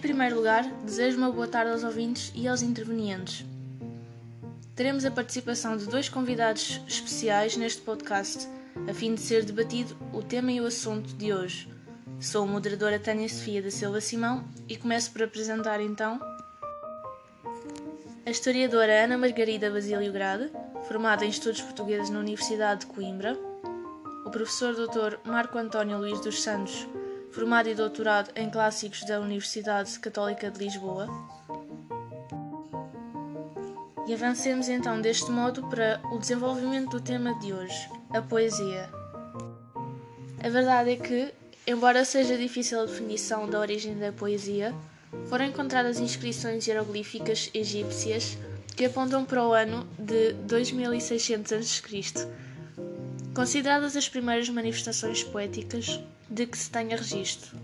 primeiro lugar, desejo uma boa tarde aos ouvintes e aos intervenientes. Teremos a participação de dois convidados especiais neste podcast, a fim de ser debatido o tema e o assunto de hoje. Sou a moderadora Tânia Sofia da Silva Simão e começo por apresentar então a historiadora Ana Margarida Basílio Grade, formada em Estudos Portugueses na Universidade de Coimbra, o professor Dr. Marco António Luís dos Santos, formado e doutorado em Clássicos da Universidade Católica de Lisboa. E avancemos então deste modo para o desenvolvimento do tema de hoje, a poesia. A verdade é que, embora seja difícil a definição da origem da poesia, foram encontradas inscrições hieroglíficas egípcias que apontam para o ano de 2600 a.C., consideradas as primeiras manifestações poéticas de que se tenha registro.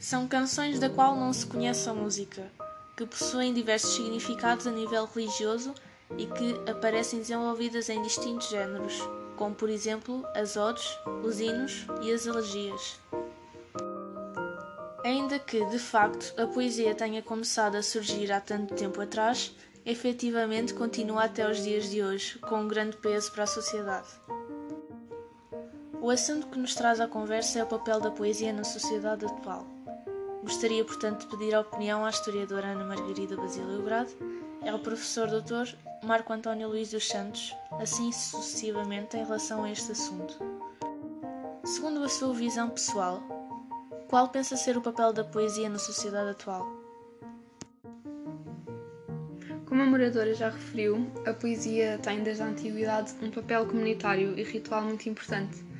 São canções da qual não se conhece a música, que possuem diversos significados a nível religioso e que aparecem desenvolvidas em distintos géneros, como por exemplo as odes, os hinos e as elegias. Ainda que, de facto, a poesia tenha começado a surgir há tanto tempo atrás, efetivamente continua até os dias de hoje, com um grande peso para a sociedade. O assunto que nos traz à conversa é o papel da poesia na sociedade atual. Gostaria, portanto, de pedir a opinião à historiadora Ana Margarida Basílio Grade e ao professor Dr. Marco António Luís dos Santos, assim sucessivamente em relação a este assunto. Segundo a sua visão pessoal, qual pensa ser o papel da poesia na sociedade atual? Como a moradora já referiu, a poesia tem desde a antiguidade um papel comunitário e ritual muito importante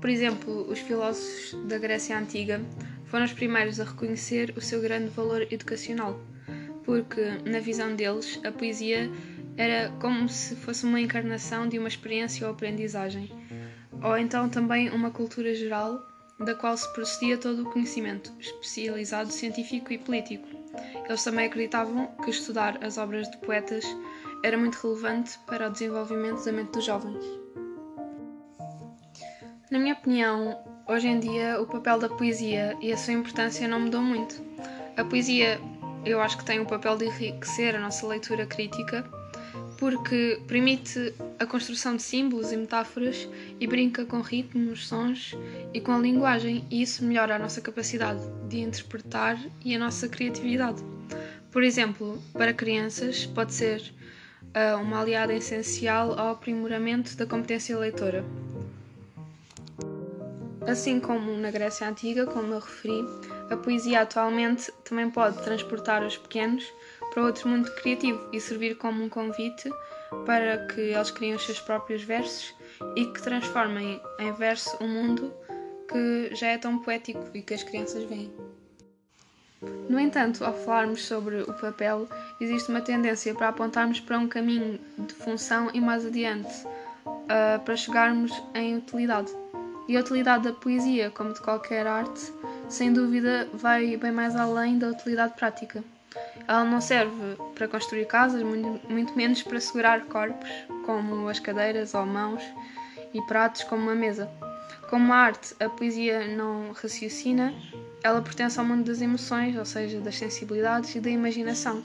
por exemplo, os filósofos da Grécia Antiga foram os primeiros a reconhecer o seu grande valor educacional, porque, na visão deles, a poesia era como se fosse uma encarnação de uma experiência ou aprendizagem, ou então também uma cultura geral da qual se procedia todo o conhecimento, especializado científico e político. Eles também acreditavam que estudar as obras de poetas era muito relevante para o desenvolvimento da mente dos jovens. Na minha opinião, hoje em dia o papel da poesia e a sua importância não mudou muito. A poesia, eu acho que tem o papel de enriquecer a nossa leitura crítica, porque permite a construção de símbolos e metáforas e brinca com ritmos, sons e com a linguagem, e isso melhora a nossa capacidade de interpretar e a nossa criatividade. Por exemplo, para crianças, pode ser uh, uma aliada essencial ao aprimoramento da competência leitora. Assim como na Grécia Antiga, como eu referi, a poesia atualmente também pode transportar os pequenos para outro mundo criativo e servir como um convite para que eles criem os seus próprios versos e que transformem em verso um mundo que já é tão poético e que as crianças veem. No entanto, ao falarmos sobre o papel, existe uma tendência para apontarmos para um caminho de função e mais adiante, uh, para chegarmos em utilidade. E a utilidade da poesia, como de qualquer arte, sem dúvida vai bem mais além da utilidade prática. Ela não serve para construir casas, muito menos para segurar corpos, como as cadeiras ou mãos, e pratos, como uma mesa. Como a arte, a poesia não raciocina, ela pertence ao mundo das emoções, ou seja, das sensibilidades e da imaginação.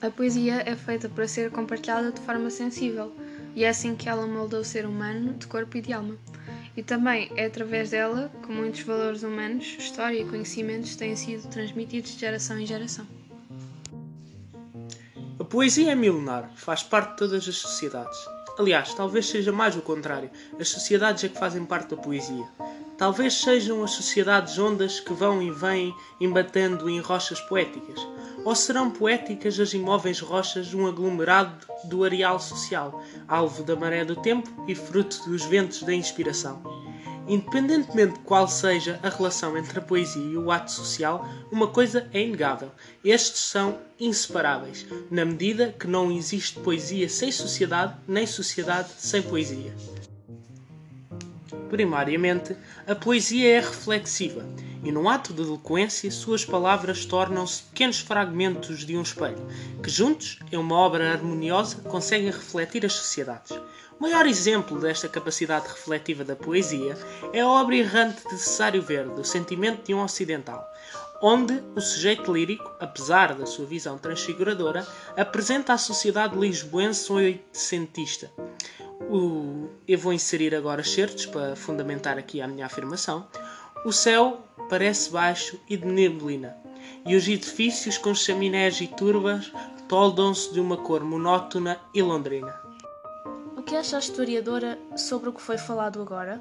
A poesia é feita para ser compartilhada de forma sensível e é assim que ela moldou o ser humano de corpo e de alma. E também é através dela que muitos valores humanos, história e conhecimentos têm sido transmitidos de geração em geração. A poesia é milenar, faz parte de todas as sociedades. Aliás, talvez seja mais o contrário. As sociedades é que fazem parte da poesia. Talvez sejam as sociedades ondas que vão e vêm embatendo em rochas poéticas ou serão poéticas as imóveis rochas um aglomerado do areal social, alvo da maré do tempo e fruto dos ventos da inspiração? Independentemente de qual seja a relação entre a poesia e o ato social, uma coisa é inegável: estes são inseparáveis, na medida que não existe poesia sem sociedade, nem sociedade sem poesia. Primariamente, a poesia é reflexiva e num ato de eloquência, suas palavras tornam-se pequenos fragmentos de um espelho, que juntos, em uma obra harmoniosa, conseguem refletir as sociedades. O maior exemplo desta capacidade refletiva da poesia é a obra errante de Cesário Verde, O Sentimento de um Ocidental, onde o sujeito lírico, apesar da sua visão transfiguradora, apresenta à sociedade lisboense oitocentista. O... Eu vou inserir agora certos para fundamentar aqui a minha afirmação. O céu parece baixo e de neblina, e os edifícios com chaminés e turbas toldam-se de uma cor monótona e londrina. O que acha a historiadora sobre o que foi falado agora?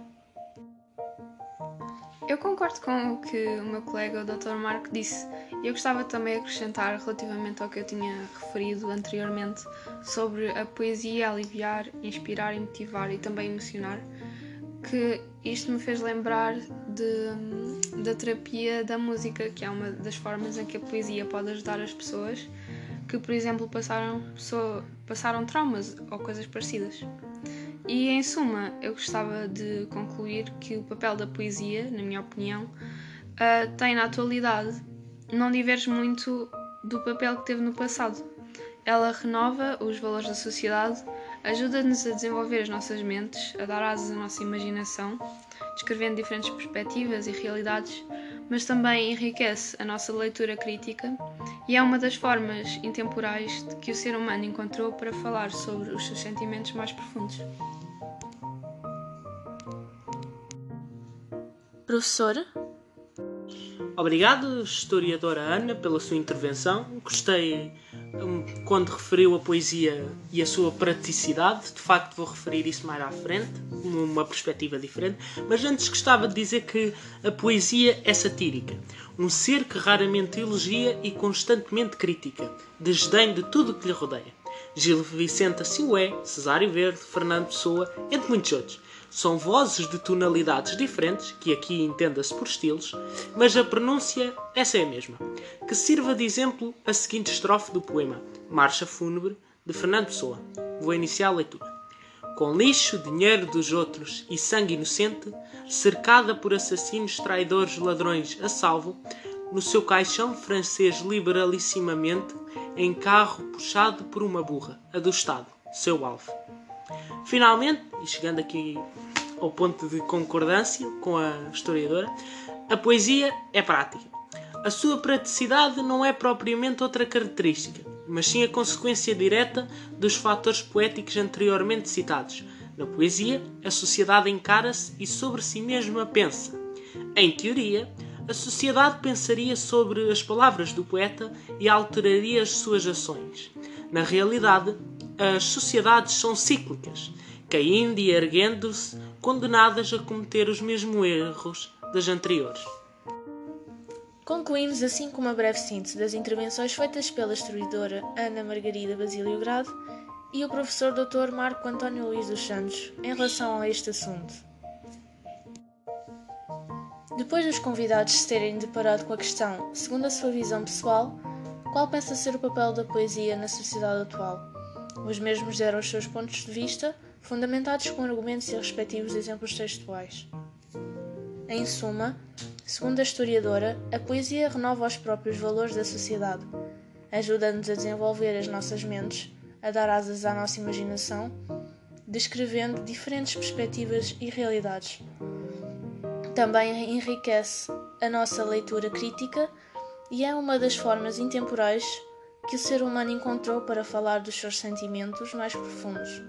Eu concordo com o que o meu colega, o Dr. Marco, disse. Eu gostava também de acrescentar, relativamente ao que eu tinha referido anteriormente, sobre a poesia aliviar, inspirar e motivar e também emocionar, que isto me fez lembrar de, da terapia da música, que é uma das formas em que a poesia pode ajudar as pessoas que, por exemplo, passaram, passaram traumas ou coisas parecidas. E em suma, eu gostava de concluir que o papel da poesia, na minha opinião, uh, tem na atualidade não diverge muito do papel que teve no passado. Ela renova os valores da sociedade, ajuda-nos a desenvolver as nossas mentes, a dar asas à nossa imaginação, descrevendo diferentes perspectivas e realidades, mas também enriquece a nossa leitura crítica e é uma das formas intemporais que o ser humano encontrou para falar sobre os seus sentimentos mais profundos. Professor? Obrigado, historiadora Ana, pela sua intervenção. Gostei quando referiu a poesia e a sua praticidade. De facto, vou referir isso mais à frente, numa perspectiva diferente. Mas antes gostava de dizer que a poesia é satírica. Um ser que raramente elogia e constantemente critica, desdém de tudo o que lhe rodeia. Gil Vicente assim o é, Cesário Verde, Fernando Pessoa, entre muitos outros. São vozes de tonalidades diferentes, que aqui entenda-se por estilos, mas a pronúncia essa é a mesma. Que sirva de exemplo a seguinte estrofe do poema Marcha Fúnebre, de Fernando Pessoa. Vou iniciar a leitura. Com lixo, dinheiro dos outros e sangue inocente, cercada por assassinos, traidores, ladrões a salvo, no seu caixão francês liberalissimamente, em carro puxado por uma burra, a do Estado, seu alvo. Finalmente, e chegando aqui ao ponto de concordância com a historiadora, a poesia é prática. A sua praticidade não é propriamente outra característica, mas sim a consequência direta dos fatores poéticos anteriormente citados. Na poesia, a sociedade encara-se e sobre si mesma pensa. Em teoria, a sociedade pensaria sobre as palavras do poeta e alteraria as suas ações. Na realidade, as sociedades são cíclicas, caindo e erguendo-se, condenadas a cometer os mesmos erros das anteriores. Concluímos assim com uma breve síntese das intervenções feitas pela historiadora Ana Margarida Basílio Grado e o professor Dr. Marco António Luís dos Santos em relação a este assunto. Depois dos convidados se terem deparado com a questão, segundo a sua visão pessoal, qual pensa ser o papel da poesia na sociedade atual? Os mesmos deram os seus pontos de vista, fundamentados com argumentos e respectivos exemplos textuais. Em suma, segundo a historiadora, a poesia renova os próprios valores da sociedade, ajuda-nos a desenvolver as nossas mentes, a dar asas à nossa imaginação, descrevendo diferentes perspectivas e realidades. Também enriquece a nossa leitura crítica e é uma das formas intemporais que o ser humano encontrou para falar dos seus sentimentos mais profundos.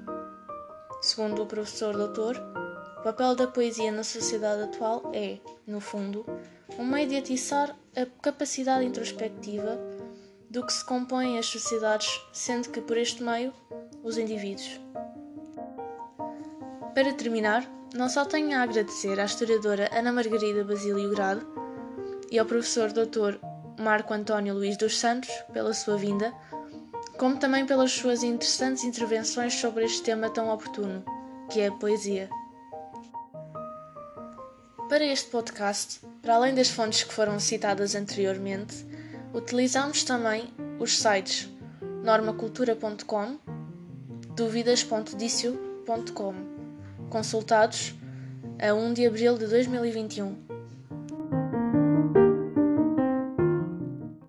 Segundo o professor doutor, o papel da poesia na sociedade atual é, no fundo, um meio de atiçar a capacidade introspectiva do que se compõem as sociedades, sendo que por este meio os indivíduos. Para terminar, não só tenho a agradecer à historiadora Ana Margarida Basílio Grado e ao professor doutor Marco António Luís dos Santos pela sua vinda, como também pelas suas interessantes intervenções sobre este tema tão oportuno, que é a poesia. Para este podcast, para além das fontes que foram citadas anteriormente, utilizamos também os sites normacultura.com, dúvidas.dicio.com, consultados a 1 de abril de 2021.